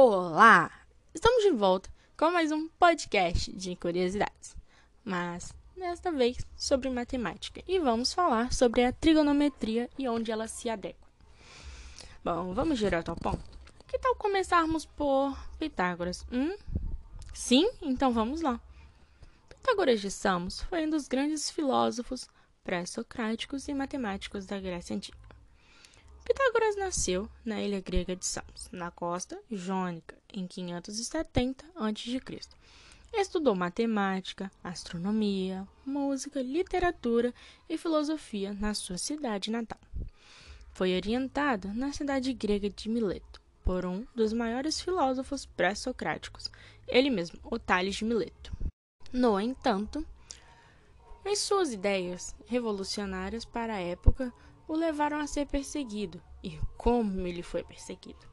Olá! Estamos de volta com mais um podcast de curiosidades, mas desta vez sobre matemática e vamos falar sobre a trigonometria e onde ela se adequa. Bom, vamos direto ao ponto. Que tal começarmos por Pitágoras? Hum? Sim? Então vamos lá. Pitágoras de Samos foi um dos grandes filósofos pré-socráticos e matemáticos da Grécia Antiga. Pitágoras nasceu na ilha grega de Samos, na costa jônica, em 570 a.C. Estudou matemática, astronomia, música, literatura e filosofia na sua cidade natal. Foi orientado na cidade grega de Mileto por um dos maiores filósofos pré-socráticos, ele mesmo, o Tales de Mileto. No entanto, em suas ideias revolucionárias para a época, o levaram a ser perseguido. E como ele foi perseguido?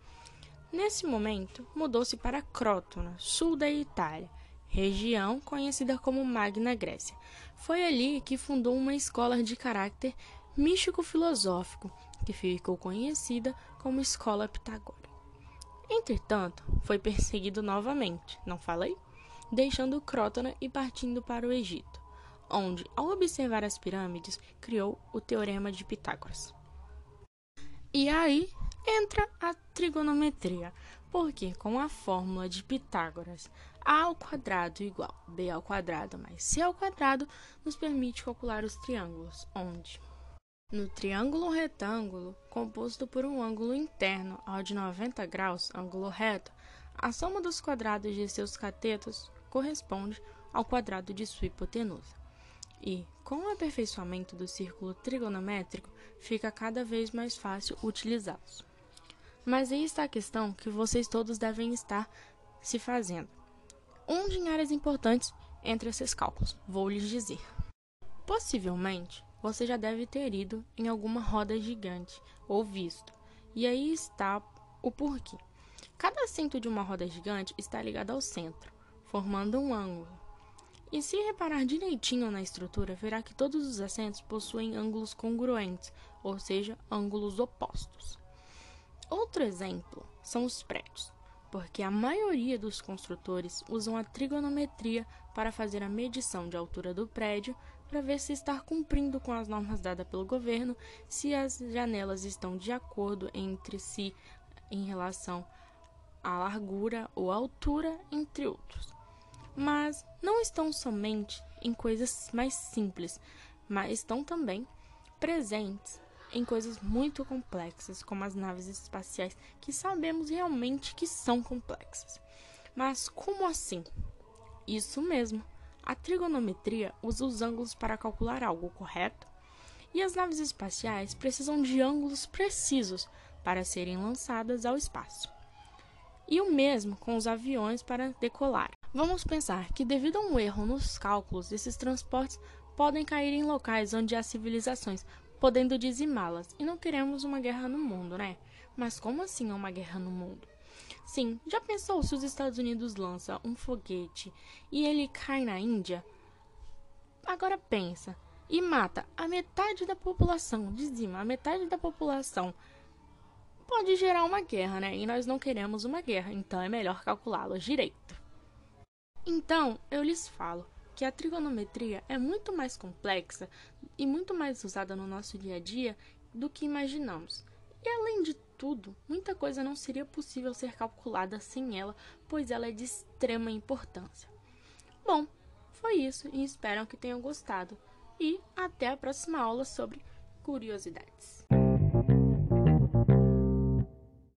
Nesse momento, mudou-se para Crótona, sul da Itália, região conhecida como Magna Grécia. Foi ali que fundou uma escola de caráter místico-filosófico, que ficou conhecida como Escola Pitagórica. Entretanto, foi perseguido novamente, não falei? Deixando Crótona e partindo para o Egito onde, ao observar as pirâmides, criou o Teorema de Pitágoras. E aí entra a trigonometria, porque com a fórmula de Pitágoras, a ao quadrado igual b ao quadrado mais c ao quadrado nos permite calcular os triângulos, onde no triângulo retângulo, composto por um ângulo interno ao de 90 graus, ângulo reto, a soma dos quadrados de seus catetos corresponde ao quadrado de sua hipotenusa. E, com o aperfeiçoamento do círculo trigonométrico, fica cada vez mais fácil utilizá-los. Mas aí está a questão que vocês todos devem estar se fazendo. Onde em áreas importantes entre esses cálculos? Vou lhes dizer. Possivelmente, você já deve ter ido em alguma roda gigante ou visto. E aí está o porquê. Cada assento de uma roda gigante está ligado ao centro, formando um ângulo. E se reparar direitinho na estrutura, verá que todos os assentos possuem ângulos congruentes, ou seja, ângulos opostos. Outro exemplo são os prédios, porque a maioria dos construtores usam a trigonometria para fazer a medição de altura do prédio para ver se está cumprindo com as normas dadas pelo governo, se as janelas estão de acordo entre si em relação à largura ou altura, entre outros mas não estão somente em coisas mais simples, mas estão também presentes em coisas muito complexas, como as naves espaciais, que sabemos realmente que são complexas. Mas como assim? Isso mesmo. A trigonometria usa os ângulos para calcular algo, correto? E as naves espaciais precisam de ângulos precisos para serem lançadas ao espaço. E o mesmo com os aviões para decolar. Vamos pensar que, devido a um erro nos cálculos, esses transportes podem cair em locais onde há civilizações, podendo dizimá-las. E não queremos uma guerra no mundo, né? Mas como assim uma guerra no mundo? Sim, já pensou se os Estados Unidos lançam um foguete e ele cai na Índia? Agora pensa, e mata a metade da população, dizima a metade da população. Pode gerar uma guerra, né? E nós não queremos uma guerra, então é melhor calculá-los direito. Então, eu lhes falo que a trigonometria é muito mais complexa e muito mais usada no nosso dia a dia do que imaginamos. E além de tudo, muita coisa não seria possível ser calculada sem ela, pois ela é de extrema importância. Bom, foi isso e espero que tenham gostado. E até a próxima aula sobre curiosidades.